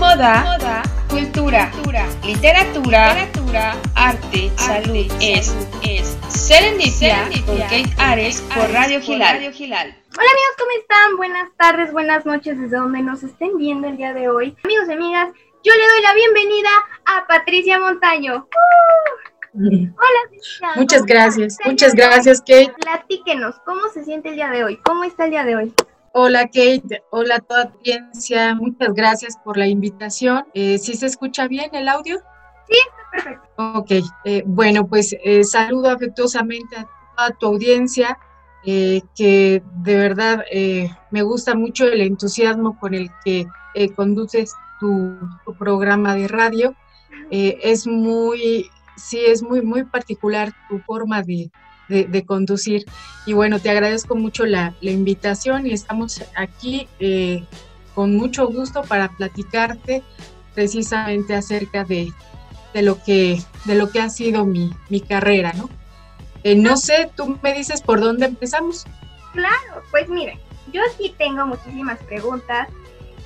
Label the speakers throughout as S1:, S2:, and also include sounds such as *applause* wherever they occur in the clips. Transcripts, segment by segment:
S1: moda, moda cultura, literatura, literatura arte, salud, es, es Serendipia, con Kate Ares por Radio Gilal.
S2: Hola amigos, ¿cómo están? Buenas tardes, buenas noches desde donde nos estén viendo el día de hoy. Amigos y amigas, yo le doy la bienvenida a Patricia Montaño. *laughs*
S3: Hola, Muchas gracias, muchas gracias, Kate.
S2: Platíquenos, ¿cómo se siente el día de hoy? ¿Cómo está el día de hoy?
S3: Hola Kate, hola a toda audiencia, muchas gracias por la invitación. Eh, ¿Sí se escucha bien el audio?
S2: Sí, perfecto.
S3: Ok, eh, bueno, pues eh, saludo afectuosamente a toda tu audiencia, eh, que de verdad me gusta mucho el entusiasmo con el que conduces tu, tu, programa de radio. es muy, sí, es muy, muy particular tu forma de, de, conducir. Y bueno, te agradezco mucho la, invitación y estamos aquí eh, con mucho gusto para platicarte precisamente acerca de, de, lo, que, de lo que ha sido mi, mi carrera, ¿no? Eh, no sé, tú me dices por dónde empezamos.
S2: Claro, pues mire, yo aquí tengo muchísimas preguntas.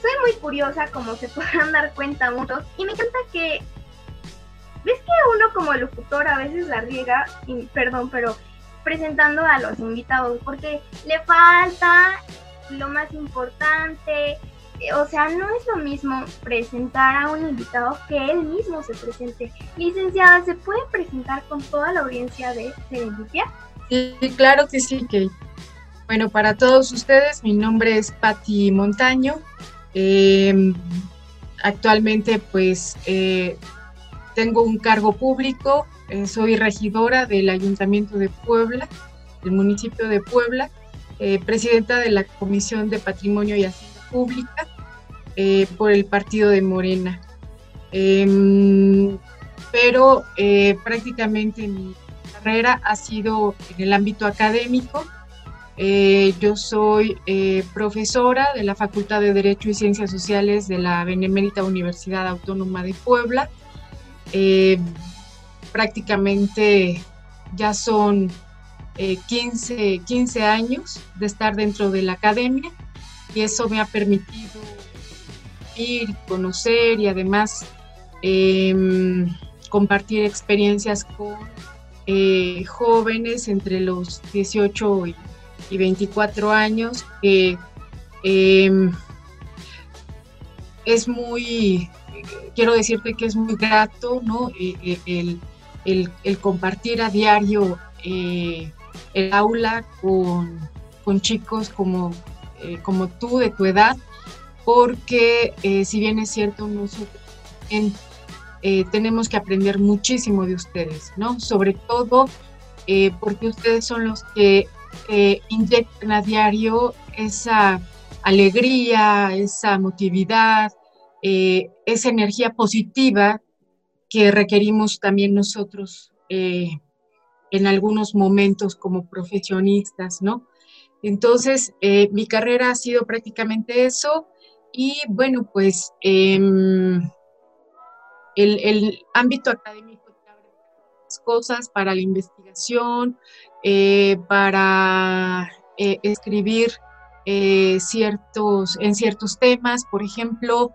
S2: Soy muy curiosa, como se *laughs* podrán dar cuenta muchos, y me encanta que ves que uno como locutor a veces la riega, y, perdón, pero presentando a los invitados, porque le falta lo más importante, o sea, no es lo mismo presentar a un invitado que él mismo se presente. Licenciada, ¿se puede presentar con toda la audiencia de Serendipia?
S3: Sí, claro que sí, Kate. Bueno, para todos ustedes, mi nombre es Patti Montaño. Em, actualmente, pues, eh, tengo un cargo público eh, soy regidora del Ayuntamiento de Puebla, del municipio de Puebla, eh, presidenta de la Comisión de Patrimonio y Hacienda Pública eh, por el partido de Morena. Em, pero prácticamente mi carrera ha sido en el ámbito académico. yo soy profesora de la Facultad de Derecho y Ciencias Sociales de la Benemérita Universidad Autónoma de Puebla prácticamente ya son 15, eh, 15 años de estar dentro de la academia y eso me ha permitido ir, conocer y además em, compartir experiencias con eh, jóvenes entre los 18 y, 24 años que em, es muy, quiero decirte que es muy grato, ¿no? E, e, el, el, compartir a diario eh, el aula con, chicos como, eh, como tú, de tu edad, porque eh, si bien es cierto, nosotros tenemos que aprender muchísimo de ustedes, ¿no? Sobre todo porque ustedes son los que inyectan a diario esa alegría, esa motividad, esa energía positiva que requerimos también nosotros eh, en algunos momentos como profesionistas, ¿no? Entonces, eh, mi carrera ha sido prácticamente eso y bueno, pues em, el, ámbito académico cosas para la investigación, eh, para escribir ciertos, en ciertos temas, por ejemplo,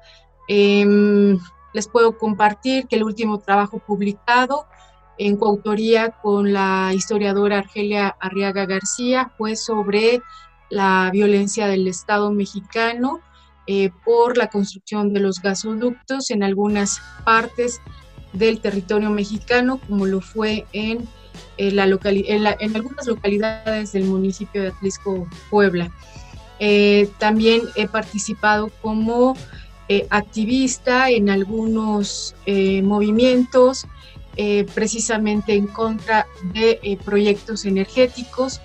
S3: em, les puedo compartir que el último trabajo publicado en coautoría con la historiadora Argelia Arriaga García fue sobre la violencia del Estado mexicano eh, por la construcción de los gasoductos en algunas partes del territorio mexicano, como lo fue en, la en, algunas localidades del municipio de Atlisco, Puebla. Eh, también he participado como eh, activista en algunos eh, movimientos, eh, precisamente en contra de proyectos energéticos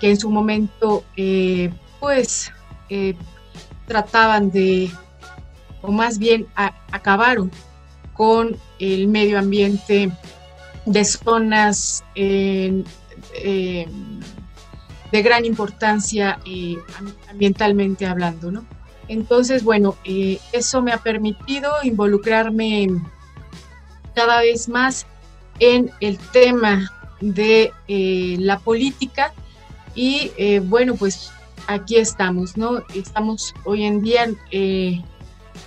S3: que en su momento pues trataban de, o más bien acabaron con el medio ambiente de zonas de gran importancia ambientalmente hablando, ¿no? Entonces, bueno, eh, eso me ha permitido involucrarme cada vez más en el tema de eh, la política y eh, bueno, pues aquí estamos, ¿no? Estamos hoy en día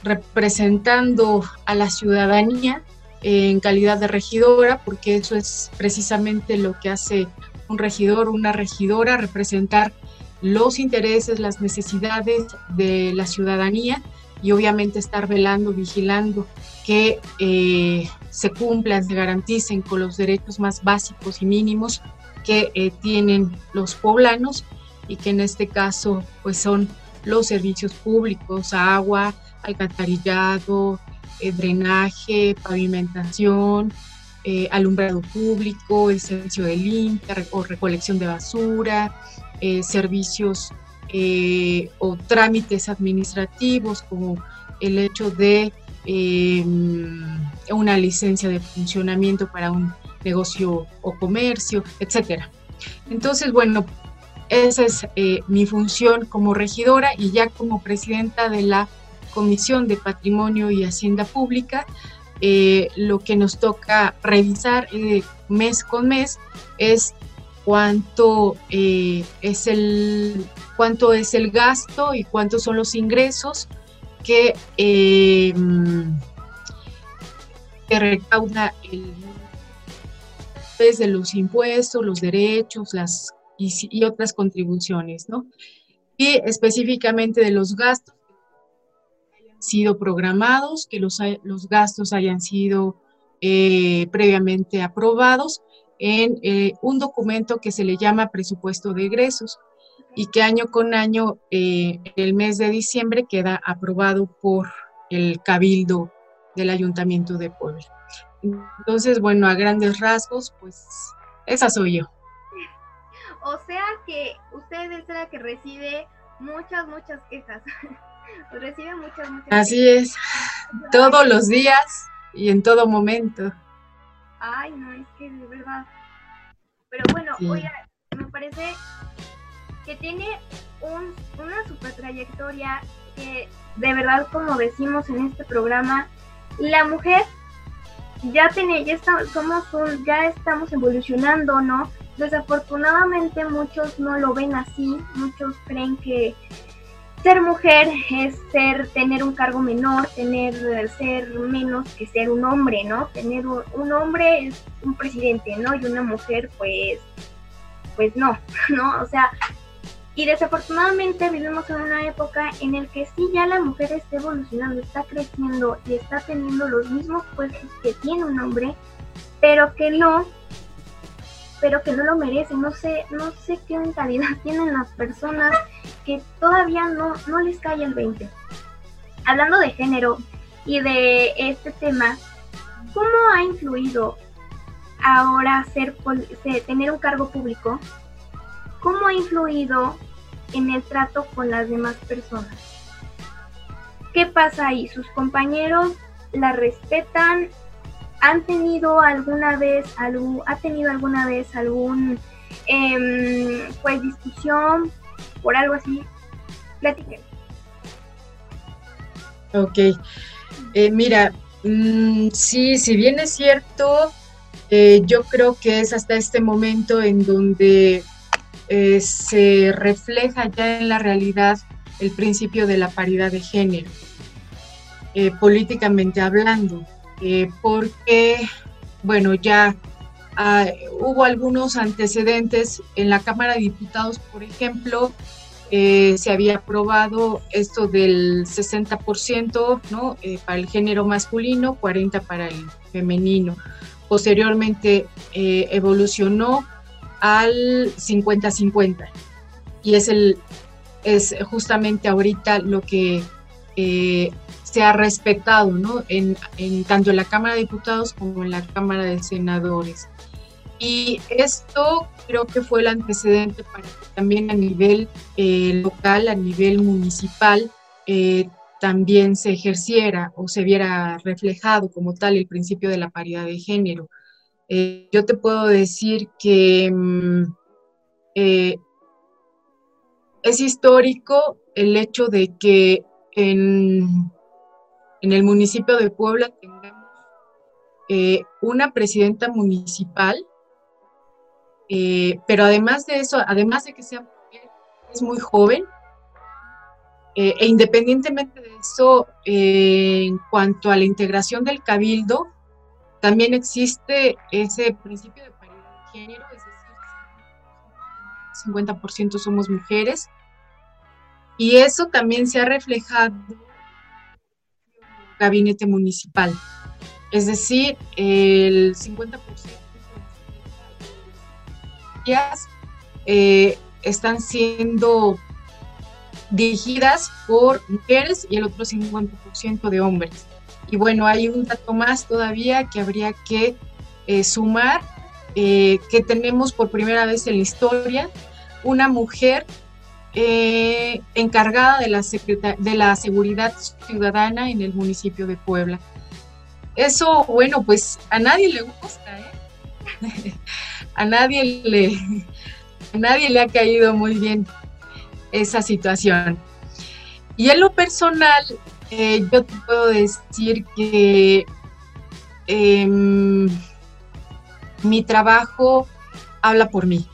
S3: representando a la ciudadanía en calidad de regidora, porque eso es precisamente lo que hace un regidor, una regidora, representar los intereses, las necesidades de la ciudadanía y obviamente estar velando, vigilando que eh, se cumplan, se garanticen con los derechos más básicos y mínimos que eh, tienen los poblanos y que en este caso pues son los servicios públicos, agua, alcantarillado, eh, drenaje, pavimentación, alumbrado público, el servicio de limpia o recolección de basura, servicios o trámites administrativos como el hecho de una licencia de funcionamiento para un negocio o comercio, etcétera. Entonces, bueno, esa es eh, mi función como regidora y ya como presidenta de la Comisión de Patrimonio y Hacienda Pública, eh, lo que nos toca revisar eh, mes con mes es cuánto es el cuánto es el gasto y cuántos son los ingresos que, eh, recauda el de los impuestos, los derechos las, y, otras contribuciones, ¿no? Y específicamente de los gastos que sido programados, que los, los gastos hayan sido eh, previamente aprobados en eh, un documento que se le llama presupuesto de egresos y que año con año, eh, el mes de diciembre, queda aprobado por el Cabildo del Ayuntamiento de Puebla. Entonces, bueno, a grandes rasgos, pues esa soy yo.
S2: O sea que usted es la que recibe muchas, muchas quejas. *laughs* recibe muchas, muchas
S3: Así es, todos los días y en todo momento.
S2: Ay, no, es que de verdad. Pero bueno, oiga, me parece que tiene una super trayectoria que de verdad como decimos en este programa, la mujer ya tiene, ya somos ya estamos evolucionando, ¿no? Desafortunadamente muchos no lo ven así, muchos creen que ser mujer es ser, tener un cargo menor, tener, ser menos que ser un hombre, ¿no? Tener un, hombre es un presidente, ¿no? Y una mujer, pues, pues no, *laughs* ¿no? O sea, y desafortunadamente vivimos en una época en el que sí ya la mujer está evolucionando, está creciendo y está teniendo los mismos puestos que tiene un hombre, pero que no, pero que no lo merece. No sé, no sé qué mentalidad *laughs* tienen las personas que todavía no, no les cae el 20. Hablando de género y de este tema, ¿cómo ha influido ahora ser, tener un cargo público? ¿Cómo ha influido en el trato con las demás personas. ¿Qué pasa ahí? ¿Sus compañeros la respetan? ¿Han tenido alguna vez algún, ha tenido alguna vez algún em, pues discusión por algo así? Platiquen.
S3: Ok. Eh, mira, mm, sí, si bien es cierto, eh, yo creo que es hasta este momento en donde eh, se refleja ya en la realidad el principio de la paridad de género, políticamente hablando, porque, bueno, ya ah, hubo algunos antecedentes en la Cámara de Diputados, por ejemplo, se había aprobado esto del 60% ¿no? para el género masculino, 40% para el femenino. Posteriormente evolucionó al 50-50. Y es, el, es justamente ahorita lo que eh, se ha respetado ¿no? en, tanto en la Cámara de Diputados como en la Cámara de Senadores. Y esto creo que fue el antecedente para que también a nivel eh, local, a nivel municipal, eh, también se ejerciera o se viera reflejado como tal el principio de la paridad de género. Eh, yo te puedo decir que mm, es histórico el hecho de que en, el municipio de Puebla tengamos una presidenta municipal, pero además de eso, además de que sea es muy joven, Eh, e independientemente de eso, eh, en cuanto a la integración del cabildo, también existe ese principio de paridad de género, es decir, 50% somos mujeres. Y eso también se ha reflejado en el gabinete municipal. Es decir, el 50% eh, están siendo dirigidas por mujeres y el otro 50% de hombres. Y bueno, hay un dato más todavía que habría que eh, sumar, eh, que tenemos por primera vez en la historia una mujer encargada de la, de la seguridad ciudadana en el municipio de Puebla. Eso, bueno, pues a nadie le gusta, ¿eh? *laughs* a nadie le, nadie le ha caído muy bien esa situación. Y en lo personal, eh, yo te puedo decir que em, mi trabajo habla por mí.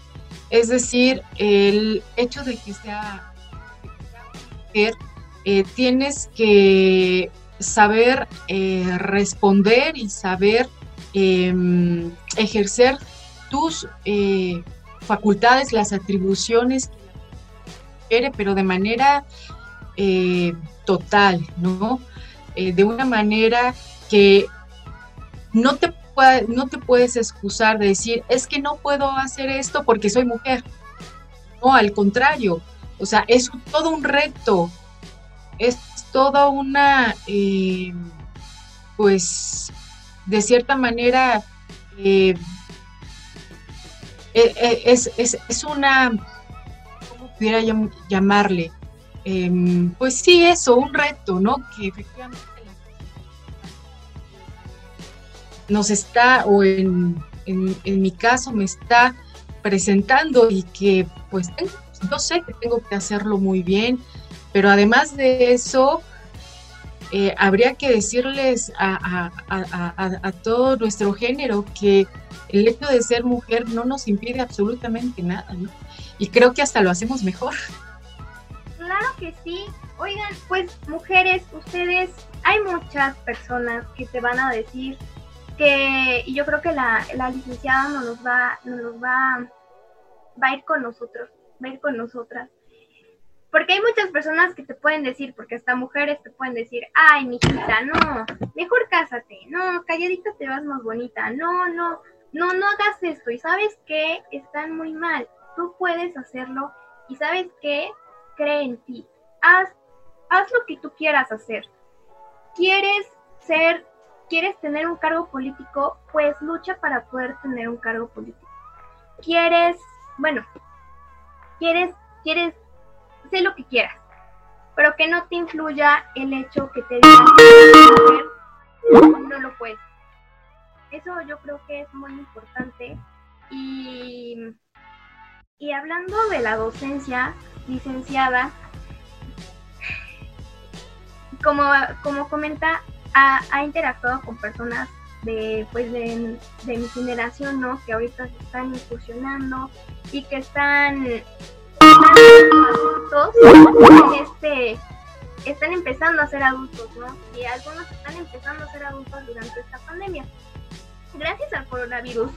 S3: Es decir, el hecho de que sea mujer, eh, tienes que saber eh, responder y saber em, ejercer tus facultades, las atribuciones pero de manera total, ¿no? Eh, de una manera que no te, no te puedes excusar de decir, es que no puedo hacer esto porque soy mujer. No, al contrario, o sea, es todo un reto, es toda una, eh, pues, de cierta manera, eh, es, es, es, una, ¿cómo pudiera llamarle? Em, pues sí, eso, un reto, ¿no? Que efectivamente nos está, o en, mi caso me está presentando y que pues yo sé que tengo que hacerlo muy bien, pero además de eso, eh, habría que decirles a, todo nuestro género que el hecho de ser mujer no nos impide absolutamente nada, ¿no? Y creo que hasta lo hacemos mejor.
S2: Claro que sí. Oigan, pues mujeres, ustedes, hay muchas personas que te van a decir que, y yo creo que la, licenciada no nos va, no nos va, va a ir con nosotros, va a ir con nosotras. Porque hay muchas personas que te pueden decir, porque hasta mujeres te pueden decir, ay, mijita, no, mejor cásate, no, calladita te vas más bonita, no, no, no, no hagas esto. Y sabes que están muy mal, tú puedes hacerlo. Y sabes que cree en ti. Haz, haz lo que tú quieras hacer. ¿Quieres ser, quieres tener un cargo político? Pues lucha para poder tener un cargo político. ¿Quieres, bueno, quieres, quieres, lo que quieras, pero que no te influya el hecho que te digan no, no lo puedes. Eso yo creo que es muy importante y, y hablando de la docencia, licenciada, como, como comenta, ha, interactuado con personas de, pues de, mi generación, ¿no? Que ahorita se están incursionando y que están, adultos, este, están empezando a ser adultos, ¿no? Y algunos están empezando a ser adultos durante esta pandemia. Gracias al coronavirus,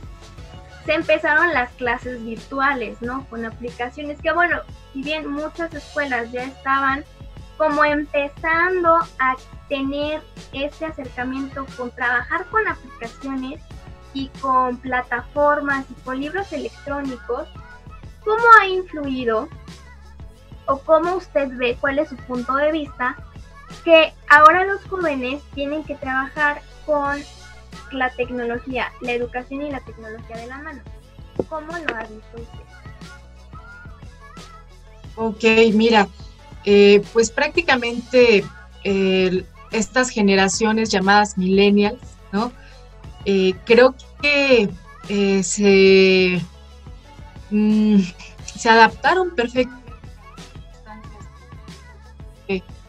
S2: se empezaron las clases virtuales, ¿no? Con aplicaciones que, bueno, si bien muchas escuelas ya estaban como empezando a tener este acercamiento con trabajar con aplicaciones y con plataformas y con libros electrónicos, ¿cómo ha influido o cómo usted ve cuál es su punto de vista que ahora los jóvenes tienen que trabajar con la tecnología, la educación y la tecnología de la mano. ¿Cómo lo ha visto usted?
S3: Ok, mira, eh, pues prácticamente estas generaciones llamadas millennials, ¿no? Eh, creo que eh, se, mm, se adaptaron perfectamente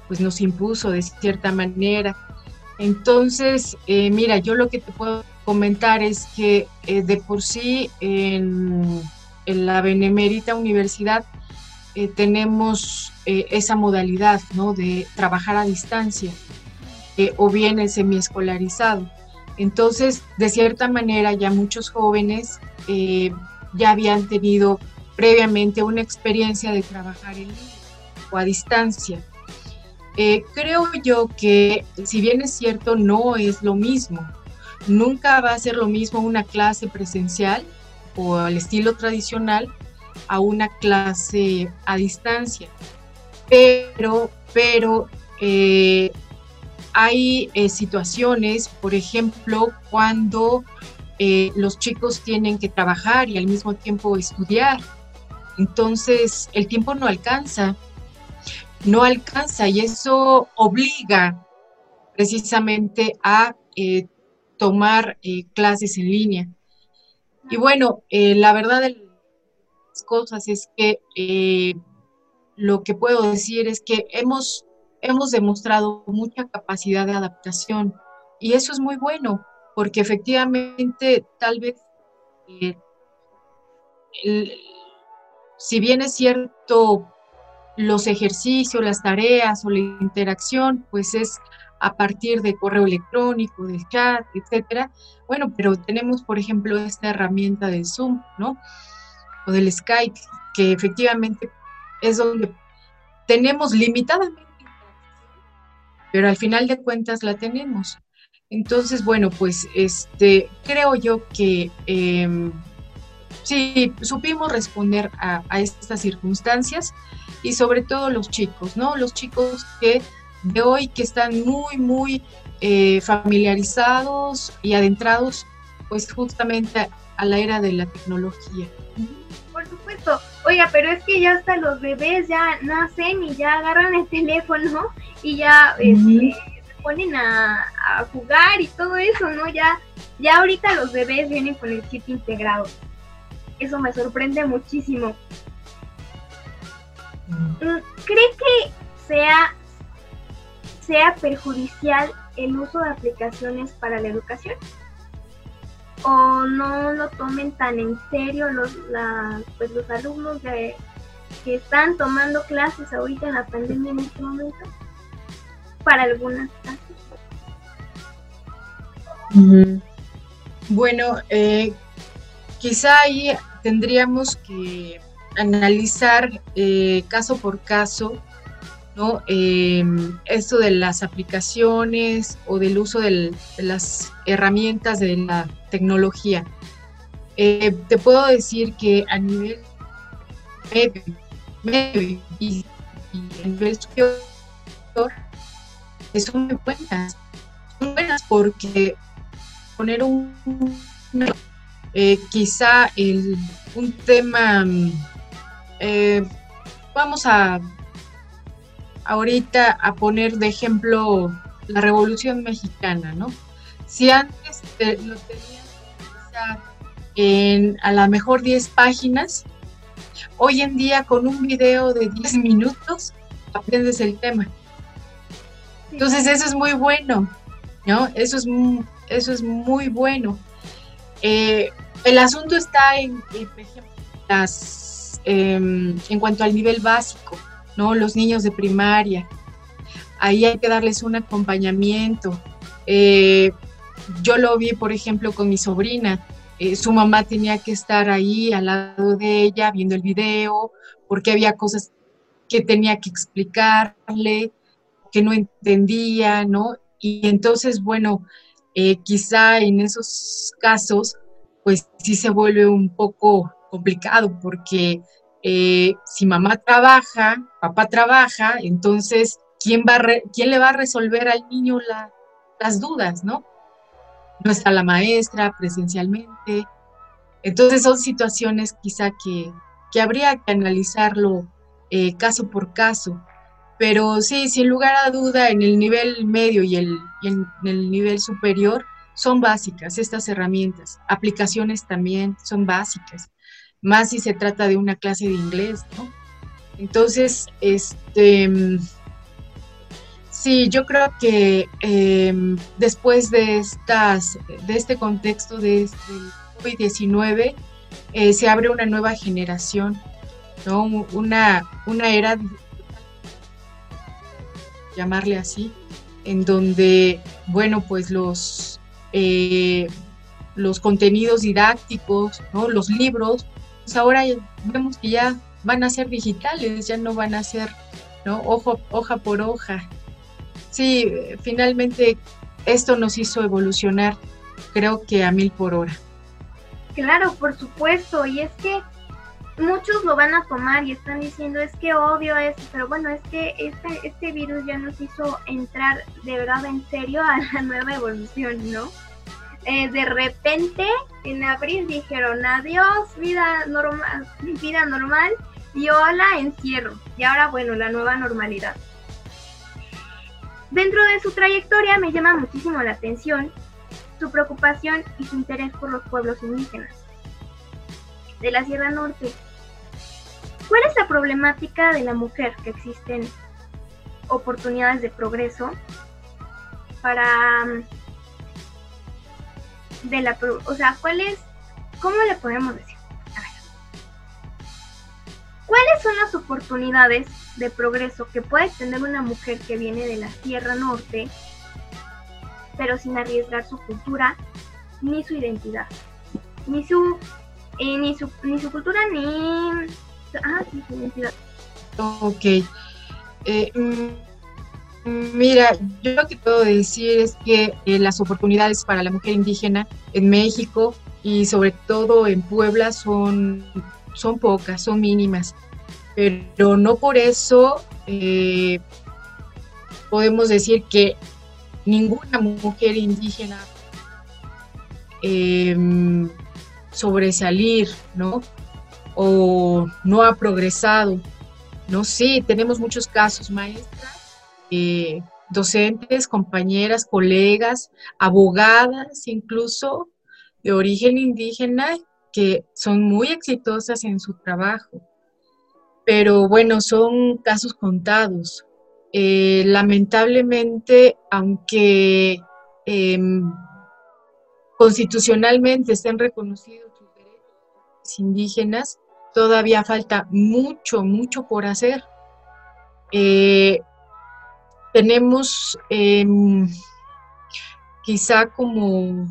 S3: pues nos impuso de cierta manera entonces, eh, mira, yo lo que te puedo comentar es que eh, de por sí en, la Benemérita Universidad eh, tenemos eh, esa modalidad ¿no? de trabajar a distancia o bien el semiescolarizado. Entonces, de cierta manera, ya muchos jóvenes ya habían tenido previamente una experiencia de trabajar en línea o a distancia. creo yo que, si bien es cierto, no es lo mismo. Nunca va a ser lo mismo una clase presencial o al estilo tradicional a una clase a distancia. Pero, pero eh, hay eh, situaciones, por ejemplo, cuando eh, los chicos tienen que trabajar y al mismo tiempo estudiar. Entonces, el tiempo no alcanza, no alcanza y eso obliga precisamente a tomar clases en línea. Y bueno, la verdad, el, cosas es que eh, lo que puedo decir es que hemos, hemos demostrado mucha capacidad de adaptación y eso es muy bueno porque efectivamente tal vez eh, si bien es cierto los ejercicios, las tareas o la interacción, pues es a partir de correo electrónico, de chat, etcétera. Bueno, pero tenemos, por ejemplo, esta herramienta de Zoom, ¿no? del Skype, que efectivamente es donde tenemos limitadamente, pero al final de cuentas la tenemos. Entonces, bueno, pues este, creo yo que eh, sí, supimos responder a, estas circunstancias y sobre todo los chicos, ¿no? Los chicos que de hoy que están muy, muy eh, familiarizados y adentrados, pues justamente a la era de la tecnología
S2: por supuesto. Oiga, pero es que ya hasta los bebés ya nacen y ya agarran el teléfono y ya este, ponen a, jugar y todo eso, ¿no? Ya, ya ahorita los bebés vienen con el kit integrado. Eso me sorprende muchísimo. Mm, ¿Cree que sea, sea perjudicial el uso de aplicaciones para la educación? o no lo tomen tan en serio los, pues los alumnos que están tomando clases ahorita en la pandemia en este momento para algunas.
S3: Bueno, eh, quizá ahí tendríamos que analizar eh, caso por caso ¿no? Em, esto de las aplicaciones o del uso de las herramientas de la tecnología. Eh, te puedo decir que a nivel medio, y, a nivel superior son muy buenas. Son buenas porque poner un, eh, quizá el, un tema, eh, vamos a ahorita a poner de ejemplo la Revolución Mexicana, ¿no? Si antes lo tenías en a lo mejor 10 páginas, hoy en día con un video de 10 minutos aprendes el tema. Entonces eso es muy bueno, ¿no? Eso es, eso es muy bueno. Eh, el asunto está en, las, em, en cuanto al nivel básico. ¿no? Los niños de primaria. Ahí hay que darles un acompañamiento. Eh, yo lo vi, por ejemplo, con mi sobrina. Eh, su mamá tenía que estar ahí al lado de ella viendo el video porque había cosas que tenía que explicarle, que no entendía, ¿no? Y entonces, bueno, eh, quizá en esos casos, pues sí se vuelve un poco complicado porque eh, si mamá trabaja, papá trabaja, entonces, ¿quién, va quién le va a resolver al niño las dudas, no? No está la maestra presencialmente. Entonces son situaciones quizá que, habría que analizarlo eh, caso por caso. Pero sí, sin lugar a duda, en el nivel medio y, el, en el nivel superior son básicas estas herramientas. Aplicaciones también son básicas más si se trata de una clase de inglés, ¿no? Entonces, este, sí, yo creo que em, después de, estas, de este contexto de este COVID-19, eh, se abre una nueva generación ¿no? Una, una era, llamarle así, en donde, bueno, pues los, eh, los contenidos didácticos, ¿no? los libros, pues ahora vemos que ya van a ser digitales, ya no van a ser ¿no? Ojo, hoja por hoja. Sí, finalmente esto nos hizo evolucionar, creo que a mil por hora.
S2: Claro, por supuesto, y es que muchos lo van a tomar y están diciendo es que odio eso, pero bueno, es que este, este virus ya nos hizo entrar de verdad en serio a la nueva evolución, ¿no? Eh, de repente en abril dijeron adiós, vida normal, vida normal y hola, encierro. Y ahora, bueno, la nueva normalidad. Dentro de su trayectoria me llama muchísimo la atención su preocupación y su interés por los pueblos indígenas de la Sierra Norte. ¿Cuál es la problemática de la mujer que existen oportunidades de progreso para de la o sea, cuál es cómo le podemos decir? A ver. ¿Cuáles son las oportunidades de progreso que puede tener una mujer que viene de la Sierra Norte, pero sin arriesgar su cultura ni su identidad, ni su eh, ni su ni su cultura ni ah, identidad.
S3: Ok. Eh, mm, mira, yo lo que puedo decir es que eh, las oportunidades para la mujer indígena en México y sobre todo en Puebla son, son pocas, son mínimas pero no por eso eh, podemos decir que ninguna mujer indígena em, sobresalir, ¿no? O no ha progresado. No, sí, tenemos muchos casos, maestras, eh, docentes, compañeras, colegas, abogadas, incluso de origen indígena, que son muy exitosas en su trabajo pero bueno, son casos contados. Eh, lamentablemente, aunque em, constitucionalmente estén reconocidos sus derechos indígenas, todavía falta mucho, mucho por hacer. Eh, tenemos em, quizá como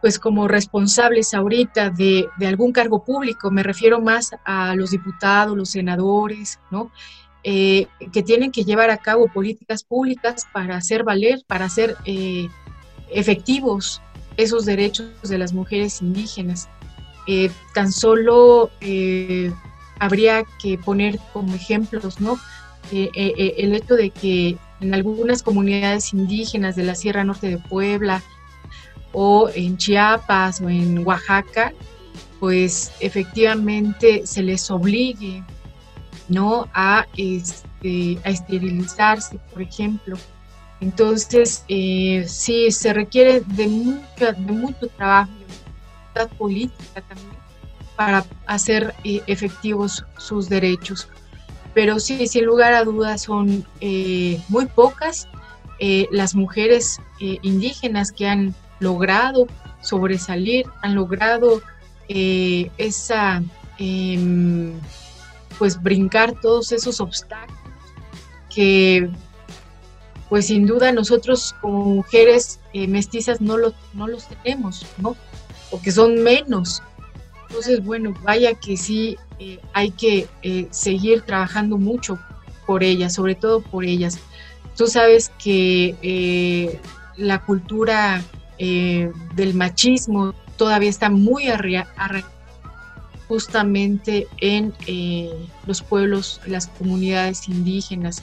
S3: pues como responsables ahorita de, algún cargo público, me refiero más a los diputados, los senadores, ¿no? Eh, que tienen que llevar a cabo políticas públicas para hacer valer, para hacer eh, efectivos esos derechos de las mujeres indígenas. Eh, tan solo habría que poner como ejemplos, ¿no? el hecho de que en algunas comunidades indígenas de la Sierra Norte de Puebla, o en Chiapas o en Oaxaca, pues efectivamente se les obligue ¿no? a, este, a esterilizarse, por ejemplo. Entonces, eh, sí, se requiere de, mucho, de mucho trabajo, política también, para hacer eh, efectivos sus derechos. Pero sí, sin lugar a dudas, son eh, muy pocas las mujeres indígenas que han logrado sobresalir, han logrado eh, esa, em, pues brincar todos esos obstáculos que pues sin duda nosotros como mujeres eh, mestizas no, lo, no los tenemos, ¿no? O que son menos. Entonces, bueno, vaya que sí eh, hay que seguir trabajando mucho por ellas, sobre todo por ellas. Tú sabes que la cultura eh, del machismo todavía está muy arraigado justamente en eh, los pueblos, las comunidades indígenas.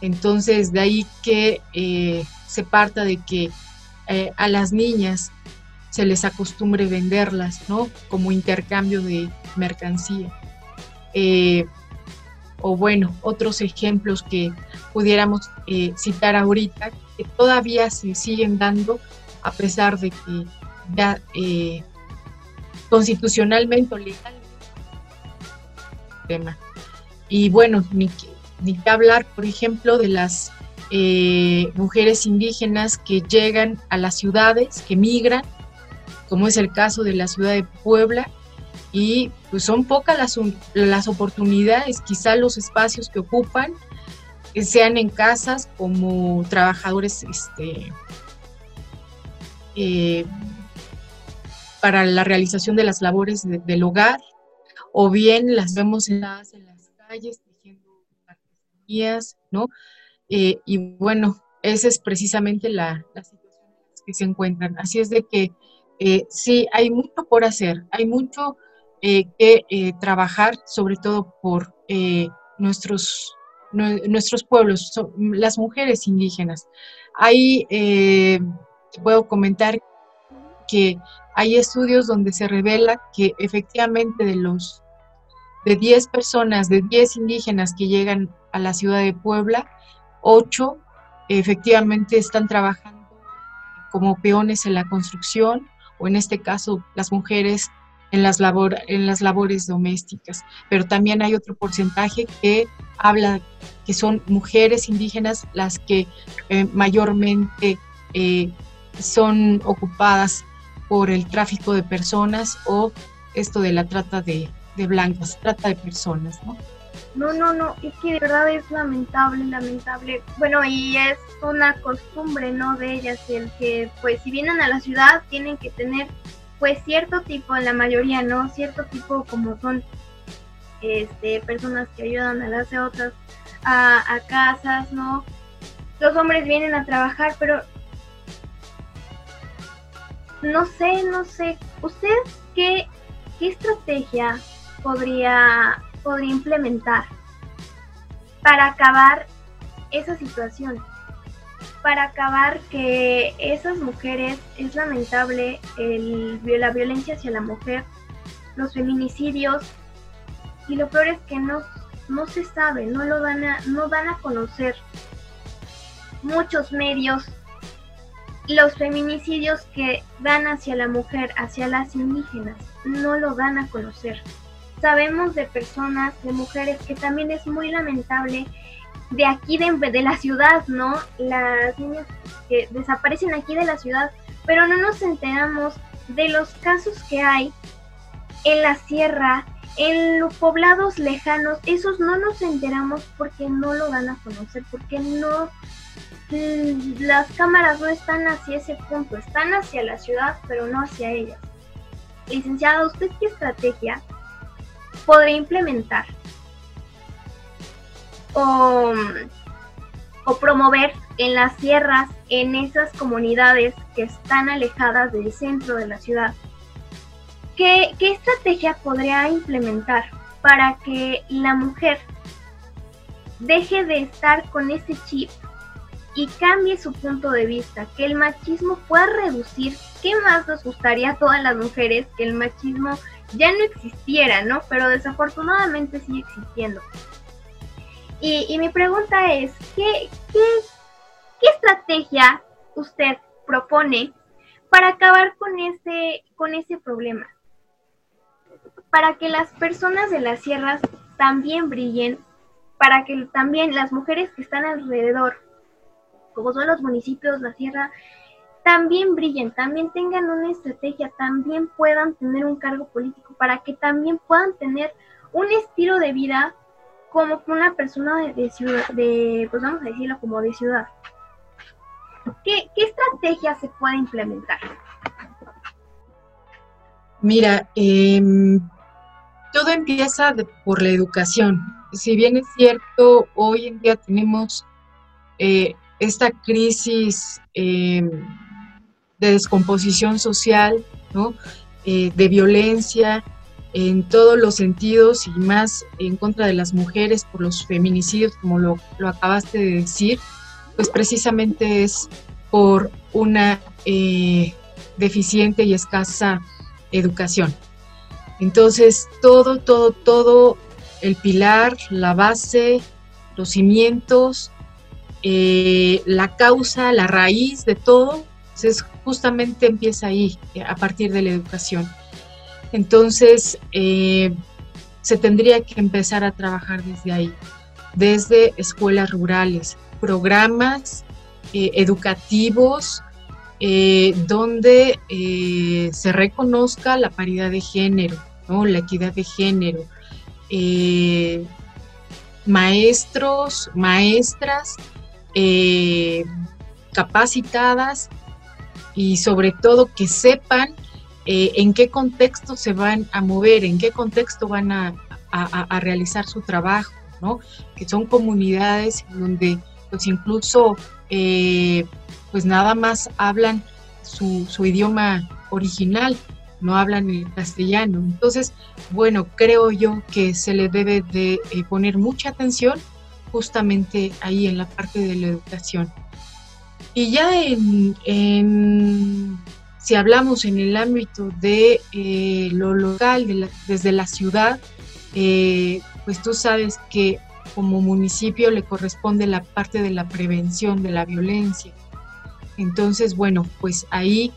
S3: Entonces, de ahí que eh, se parta de que a las niñas se les acostumbre venderlas, ¿no? Como intercambio de mercancía. o bueno, otros ejemplos que pudiéramos citar ahorita, que todavía se siguen dando a pesar de que ya eh, constitucionalmente o legalmente tema. Y bueno, ni que, hablar, por ejemplo, de las eh, mujeres indígenas que llegan a las ciudades, que migran, como es el caso de la ciudad de Puebla, y pues son pocas las, las oportunidades, quizá los espacios que ocupan, sean en casas como trabajadores este, eh, para la realización de las labores del hogar, o bien las vemos en las, en las calles tejiendo artesanías, ¿no? Eh, y bueno, esa es precisamente la, la, situación en la que se encuentran. Así es de que eh, sí, hay mucho por hacer, hay mucho eh, que trabajar, sobre todo por nuestros, nuestros pueblos, las mujeres indígenas. Ahí puedo comentar que hay estudios donde se revela que efectivamente de los de 10 personas, de 10 indígenas que llegan a la ciudad de Puebla, 8 efectivamente están trabajando como peones en la construcción o en este caso las mujeres en las, labor, en las labores domésticas. Pero también hay otro porcentaje que habla que son mujeres indígenas las que eh, mayormente eh, son ocupadas por el tráfico de personas o esto de la trata de, de blancas, trata de personas, ¿no?
S2: No, no, no, es que de verdad es lamentable, lamentable. Bueno, y es una costumbre, ¿no? De ellas, el que, pues, si vienen a la ciudad, tienen que tener, pues, cierto tipo, en la mayoría, ¿no? Cierto tipo, como son, este, personas que ayudan a las otras a, a casas, ¿no? Los hombres vienen a trabajar, pero no sé, no sé. ¿Usted qué, qué estrategia podría, podría implementar para acabar esa situación? Para acabar que esas mujeres, es lamentable el, la violencia hacia la mujer, los feminicidios, y lo peor es que no, no se sabe, no lo dan a, no dan a conocer. Muchos medios los feminicidios que dan hacia la mujer, hacia las indígenas, no lo dan a conocer. Sabemos de personas, de mujeres, que también es muy lamentable de aquí de, la ciudad, ¿no? Las niñas que desaparecen aquí de la ciudad, pero no nos enteramos de los casos que hay en la sierra, en los poblados lejanos, esos no nos enteramos porque no lo dan a conocer, porque no las cámaras no están hacia ese punto, están hacia la ciudad, pero no hacia ellas. Licenciada, ¿usted qué estrategia podría implementar o, o promover en las sierras, en esas comunidades que están alejadas del centro de la ciudad? ¿Qué, qué estrategia podría implementar para que la mujer deje de estar con ese chip y cambie su punto de vista, que el machismo pueda reducir. ¿Qué más nos gustaría a todas las mujeres que el machismo ya no existiera, ¿no? Pero desafortunadamente sigue existiendo. Y, mi pregunta es, ¿qué, qué, qué estrategia usted propone para acabar con ese, con ese problema? Para que las personas de las sierras también brillen, para que también las mujeres que están alrededor como son los municipios, la sierra, también brillen, también tengan una estrategia, también puedan tener un cargo político, para que también puedan tener un estilo de vida como una persona de, ciudad, de, pues vamos a decirlo como de ciudad. ¿Qué, estrategia se puede implementar?
S3: Mira, em, todo empieza por la educación. Si bien es cierto, hoy en día tenemos eh, esta crisis eh, de descomposición social, eh, de violencia en todos los sentidos y más en contra de las mujeres por los feminicidios, como lo, acabaste de decir, pues precisamente es por una eh, deficiente y escasa educación. Entonces, todo, todo, todo, el pilar, la base, los cimientos eh, la causa, la raíz de todo, es justamente empieza ahí, a partir de la educación. Entonces, eh, se tendría que empezar a trabajar desde ahí, desde escuelas rurales, programas eh, educativos donde se reconozca la paridad de género. La equidad de género. Eh, maestros, maestras eh, capacitadas y sobre todo que sepan eh, en qué contexto se van a mover, en qué contexto van a, realizar su trabajo, ¿no? Que son comunidades donde pues incluso eh, pues nada más hablan su, su idioma original, no hablan el castellano. Entonces, bueno, creo yo que se le debe de eh, poner mucha atención justamente ahí en la parte de la educación. Y ya en, si hablamos en el ámbito de eh, lo local, desde la ciudad, eh, pues tú sabes que como municipio le corresponde la parte de la prevención de la violencia. Entonces, bueno, pues ahí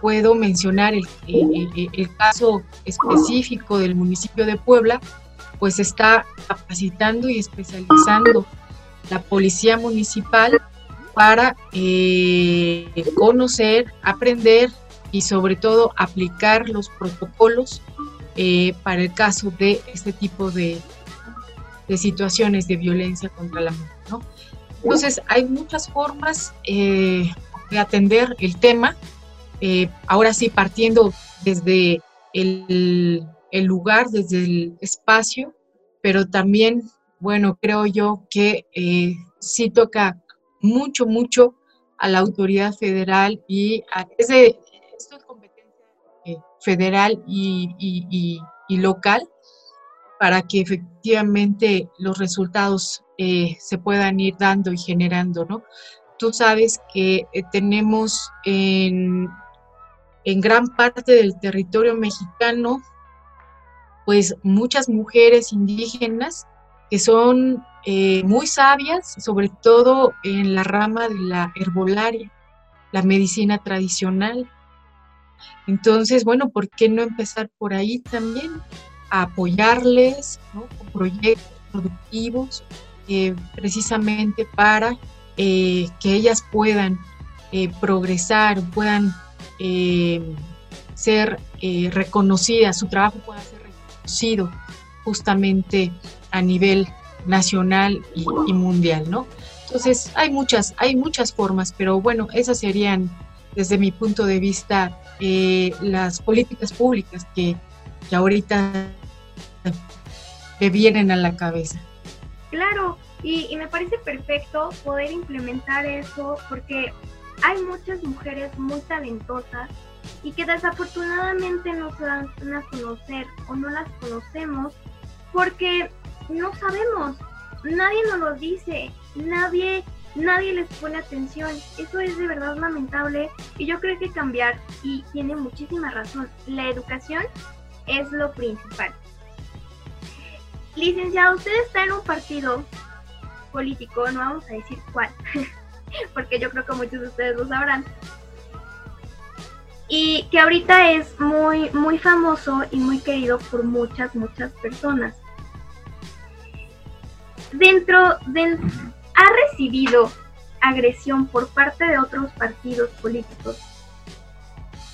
S3: puedo mencionar el, caso específico del municipio de Puebla, pues está capacitando y especializando la policía municipal para eh, conocer, aprender y sobre todo aplicar los protocolos eh, para el caso de este tipo de, situaciones de violencia contra la mujer. Entonces hay muchas formas eh, de atender el tema ahora sí partiendo desde el, lugar, desde el espacio, pero también, bueno, creo yo que eh, sí toca mucho, mucho a la autoridad federal y a, esto es competencia eh, federal y, local para que efectivamente los resultados se puedan ir dando y generando, ¿no? Tú sabes que tenemos en en gran parte del territorio mexicano, pues muchas mujeres indígenas que son eh, muy sabias, sobre todo en la rama de la herbolaria, la medicina tradicional. Entonces, bueno, ¿por qué no empezar por ahí también? A apoyarles con proyectos productivos, eh, precisamente para eh, que ellas puedan progresar, puedan ser eh, reconocida, su trabajo pueda ser reconocido justamente a nivel nacional y, mundial, ¿no? Entonces, hay muchas, hay muchas formas, pero bueno, esas serían, desde mi punto de vista, eh, las políticas públicas que, que ahorita me vienen a la cabeza.
S2: Claro, y, y, me parece perfecto poder implementar eso porque hay muchas mujeres muy talentosas y que desafortunadamente no se dan a conocer o no las conocemos porque no sabemos, nadie nos lo dice, nadie, nadie les pone atención. Eso es de verdad lamentable y yo creo que cambiar y tiene muchísima razón. La educación es lo principal. Licenciado, usted está en un partido político, no vamos a decir cuál. *laughs* porque yo creo que muchos de ustedes lo sabrán. Y que ahorita es muy, muy famoso y muy querido por muchas, muchas personas. Dentro de... ha recibido agresión por parte de otros partidos políticos.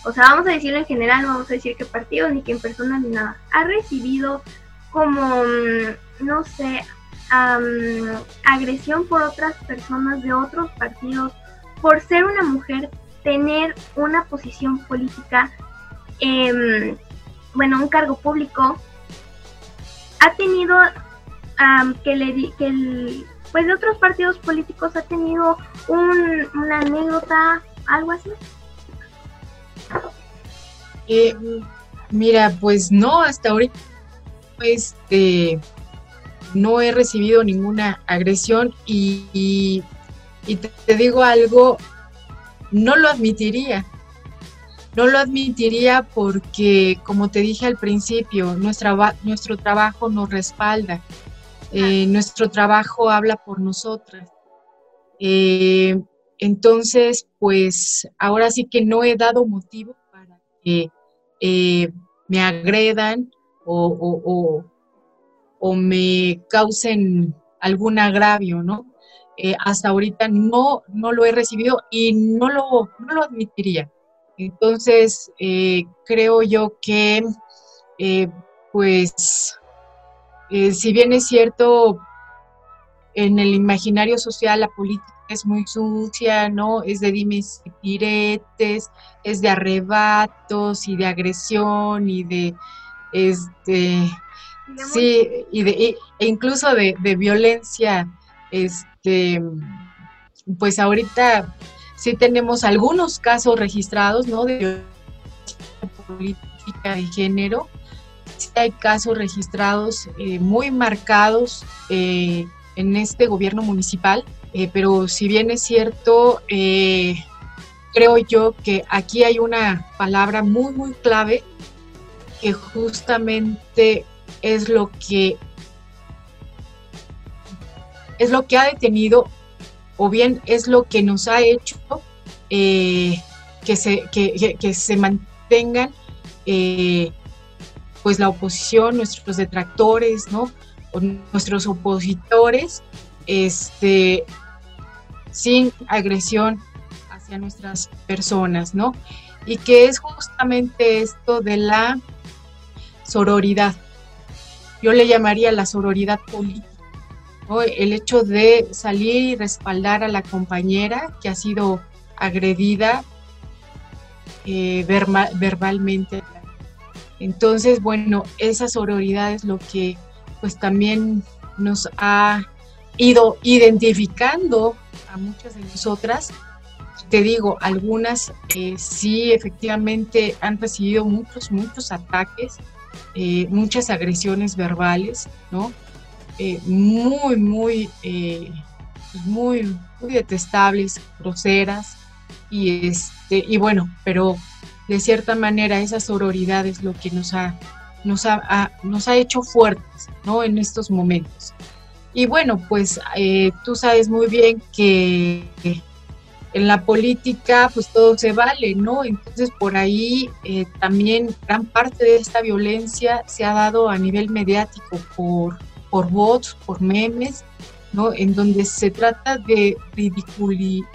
S2: O sea, vamos a decirlo en general, no vamos a decir qué partido, ni qué persona, ni nada. Ha recibido como, mm, no sé, agresión por otras personas de otros partidos, por ser una mujer, tener una posición política, em, bueno, un cargo público, ha tenido que le que el, pues de otros partidos políticos ha tenido una anécdota, algo así.
S3: Eh, mira, pues no, hasta ahorita, este, no he recibido ninguna agresión y, te, digo algo, no lo admitiría. No lo admitiría porque, como te dije al principio, nuestra, nuestro trabajo nos respalda, eh, nuestro trabajo habla por nosotras. Eh, entonces, pues ahora sí que no he dado motivo para que eh, me agredan o, o me causen algún agravio, ¿no? Hasta ahorita no, no lo he recibido y no lo, no lo admitiría. Entonces, creo yo que, pues, eh, si bien es cierto, en el imaginario social la política es muy sucia, ¿no? Es de dimes y diretes, es de arrebatos y de agresión y de, este, sí, y de, e incluso de, de violencia, este, pues ahorita sí tenemos algunos casos registrados, ¿no? De política de género. Sí hay casos registrados eh, muy marcados eh, en este gobierno municipal, eh, pero si bien es cierto, creo yo que aquí hay una palabra muy, muy clave que justamente es lo que es lo que ha detenido o bien es lo que nos ha hecho que, se, que, se mantengan pues la oposición, nuestros detractores, ¿no? Nuestros opositores, este, sin agresión hacia nuestras personas, ¿no? Y que es justamente esto de la sororidad. Yo le llamaría la sororidad política el hecho de salir y respaldar a la compañera que ha sido agredida eh, verbalmente. Entonces, bueno, esa sororidad es lo que pues también nos ha ido identificando a muchas de nosotras. Te digo, algunas eh, sí efectivamente han recibido muchos, muchos ataques, eh, muchas agresiones verbales, ¿no? Eh, muy, muy, eh, muy, muy detestables, groseras, y, este, y bueno, pero de cierta manera esa sororidad es lo que nos ha, nos ha, nos ha hecho fuertes, ¿no? En estos momentos. Y bueno, pues eh, tú sabes muy bien que en la política pues todo se vale, ¿no? Entonces por ahí también gran parte de esta violencia se ha dado a nivel mediático por por bots, por memes, ¿no? En donde se trata de ridiculizar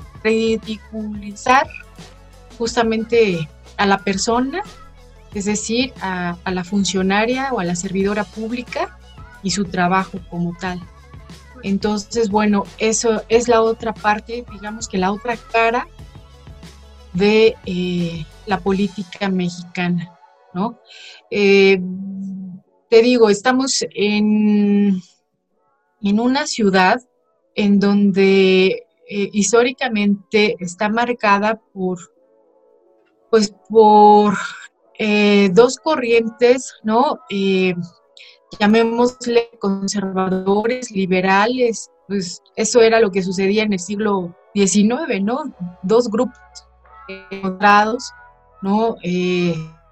S3: justamente a la persona, es decir, a, la funcionaria o a la servidora pública y su trabajo como tal. Entonces, bueno, eso es la otra parte, digamos que la otra cara de eh, la política mexicana, ¿no? Eh, te digo, estamos en, en una ciudad en donde eh, históricamente está marcada por, pues, por eh, dos corrientes, ¿no? Eh, llamémosle conservadores, liberales, pues eso era lo que sucedía en el siglo XIX, ¿no? Dos grupos encontrados, ¿no?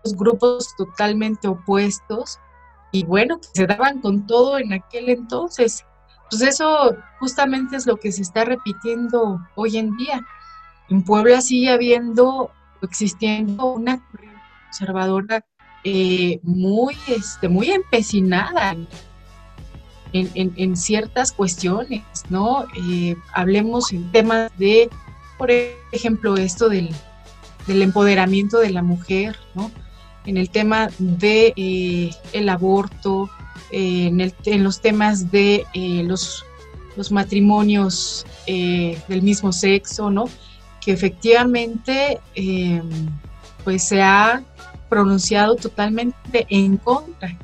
S3: dos grupos totalmente opuestos y bueno, se daban con todo en aquel entonces. Pues eso justamente es lo que se está repitiendo hoy en día. En Puebla sigue habiendo, existiendo una conservadora eh, muy, este, muy empecinada en, ciertas cuestiones, ¿no? Eh, hablemos en temas de, por ejemplo, esto del, del empoderamiento de la mujer, ¿no? en el tema de eh, el aborto, en, en, los temas de los, los, matrimonios del mismo sexo, ¿no? Que efectivamente pues se ha pronunciado totalmente en contra.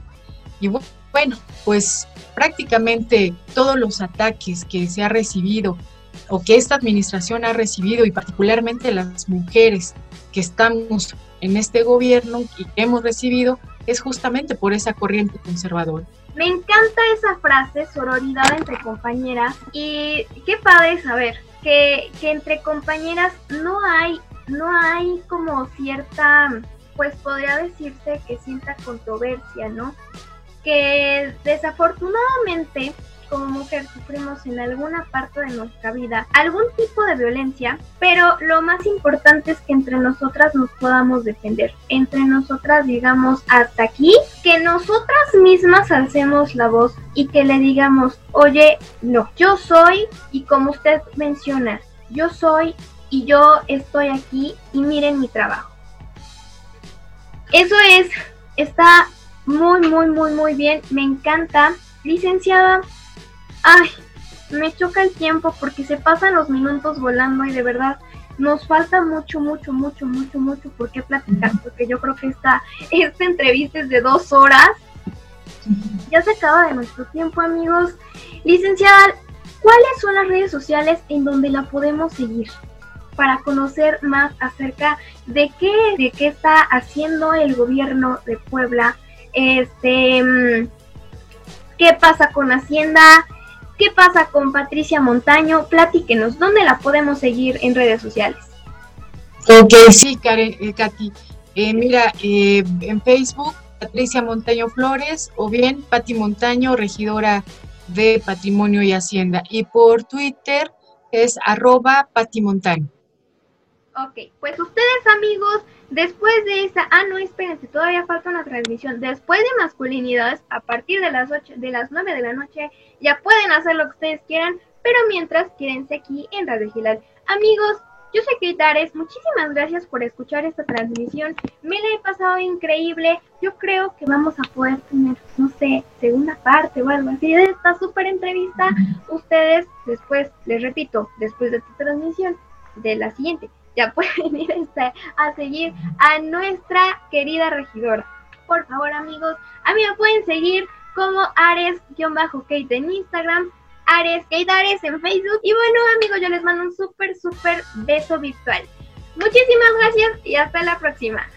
S3: Y bueno, pues prácticamente todos los ataques que se ha recibido o que esta administración ha recibido y particularmente las mujeres que estamos en este gobierno y que hemos recibido es justamente por esa corriente conservadora.
S2: Me encanta esa frase, sororidad entre compañeras, y qué padre saber que, que entre compañeras no hay, no hay como cierta, pues podría decirse que cierta controversia, ¿no? Que desafortunadamente como mujer sufrimos en alguna parte de nuestra vida algún tipo de violencia, pero lo más importante es que entre nosotras nos podamos defender, entre nosotras digamos hasta aquí, que nosotras mismas alcemos la voz y que le digamos, oye, no, yo soy y como usted menciona, yo soy y yo estoy aquí y miren mi trabajo. Eso es, está muy, muy, muy, muy bien. Me encanta. Licenciada, ay, me choca el tiempo porque se pasan los minutos volando y de verdad nos falta mucho, mucho, mucho, mucho, mucho por qué platicar, porque yo creo que esta, esta entrevista es de dos horas. Ya se acaba de nuestro tiempo, amigos. Licenciada, ¿cuáles son las redes sociales en donde la podemos seguir? Para conocer más acerca de qué, de qué está haciendo el gobierno de Puebla. Este, mm, qué pasa con Hacienda, ¿Qué pasa con Patricia Montaño? Platíquenos, ¿dónde la podemos seguir en redes sociales?
S3: Ok, sí, Karen, eh, Katy. Eh, mira, eh, en Facebook, Patricia Montaño Flores, o bien Pati Montaño, regidora de Patrimonio y Hacienda. Y por Twitter es arroba Pati Montaño.
S2: Ok, pues ustedes amigos, después de esa, ah no, espérense, todavía falta una transmisión. Después de masculinidades, a partir de las 8, de las 9 de la noche, ya pueden hacer lo que ustedes quieran, pero mientras quédense aquí en Radio Gilal. Amigos, yo soy Kate Ares, muchísimas gracias por escuchar esta transmisión, me la he pasado increíble, yo creo que vamos a poder tener, no sé, segunda parte o algo así de esta súper entrevista, ustedes después, les repito, después de esta transmisión, de la siguiente, ya *laughs* pueden ir este, a seguir a nuestra querida regidora. Por favor, amigos, a mí me pueden seguir como Ares-Kate en Instagram, Ares Kate Ares en Facebook. Y bueno, amigos, yo les mando un súper, súper beso virtual. Muchísimas gracias y hasta la próxima.